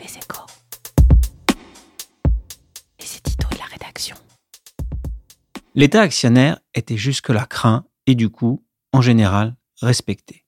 Les échos. Et c'est Tito de la rédaction. L'État actionnaire était jusque-là craint et du coup, en général, respecté.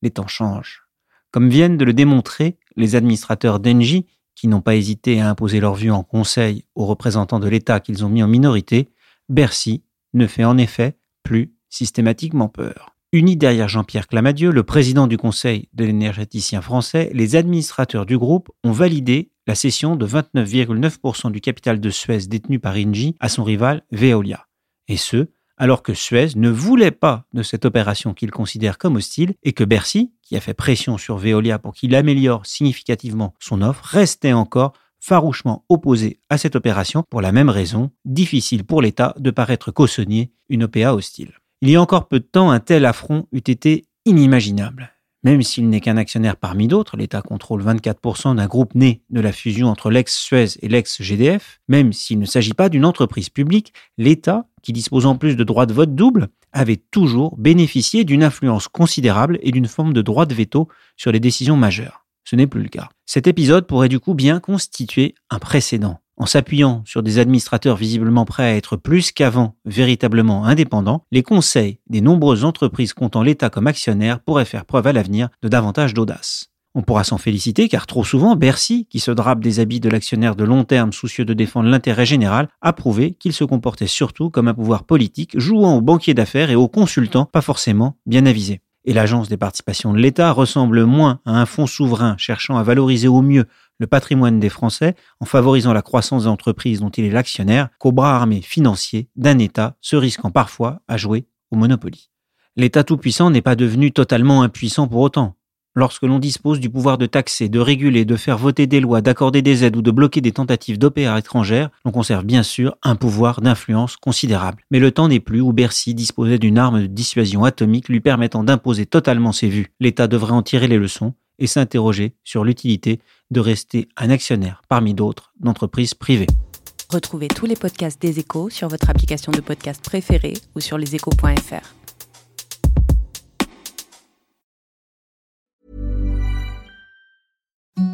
Les temps changent. Comme viennent de le démontrer les administrateurs d'Engie, qui n'ont pas hésité à imposer leur vue en conseil aux représentants de l'État qu'ils ont mis en minorité, Bercy ne fait en effet plus systématiquement peur. Unis derrière Jean-Pierre Clamadieu, le président du Conseil de l'énergéticien français, les administrateurs du groupe ont validé la cession de 29,9% du capital de Suez détenu par Engie à son rival Veolia. Et ce, alors que Suez ne voulait pas de cette opération qu'il considère comme hostile et que Bercy, qui a fait pression sur Veolia pour qu'il améliore significativement son offre, restait encore farouchement opposé à cette opération pour la même raison, difficile pour l'État de paraître cautionner une OPA hostile. Il y a encore peu de temps, un tel affront eût été inimaginable. Même s'il n'est qu'un actionnaire parmi d'autres, l'État contrôle 24% d'un groupe né de la fusion entre l'ex-Suez et l'ex-GDF, même s'il ne s'agit pas d'une entreprise publique, l'État, qui dispose en plus de droits de vote double, avait toujours bénéficié d'une influence considérable et d'une forme de droit de veto sur les décisions majeures. Ce n'est plus le cas. Cet épisode pourrait du coup bien constituer un précédent en s'appuyant sur des administrateurs visiblement prêts à être plus qu'avant véritablement indépendants, les conseils des nombreuses entreprises comptant l'État comme actionnaire pourraient faire preuve à l'avenir de davantage d'audace. On pourra s'en féliciter car trop souvent, Bercy, qui se drape des habits de l'actionnaire de long terme soucieux de défendre l'intérêt général, a prouvé qu'il se comportait surtout comme un pouvoir politique jouant aux banquiers d'affaires et aux consultants pas forcément bien avisés. Et l'agence des participations de l'État ressemble moins à un fonds souverain cherchant à valoriser au mieux le patrimoine des Français en favorisant la croissance des entreprises dont il est l'actionnaire qu'au bras armé financier d'un État se risquant parfois à jouer au Monopoly. L'État tout-puissant n'est pas devenu totalement impuissant pour autant. Lorsque l'on dispose du pouvoir de taxer, de réguler, de faire voter des lois, d'accorder des aides ou de bloquer des tentatives d'opéra étrangères, l'on conserve bien sûr un pouvoir d'influence considérable. Mais le temps n'est plus où Bercy disposait d'une arme de dissuasion atomique lui permettant d'imposer totalement ses vues. L'État devrait en tirer les leçons et s'interroger sur l'utilité de rester un actionnaire parmi d'autres d'entreprises privées. Retrouvez tous les podcasts des échos sur votre application de podcast préférée ou sur leséchos.fr.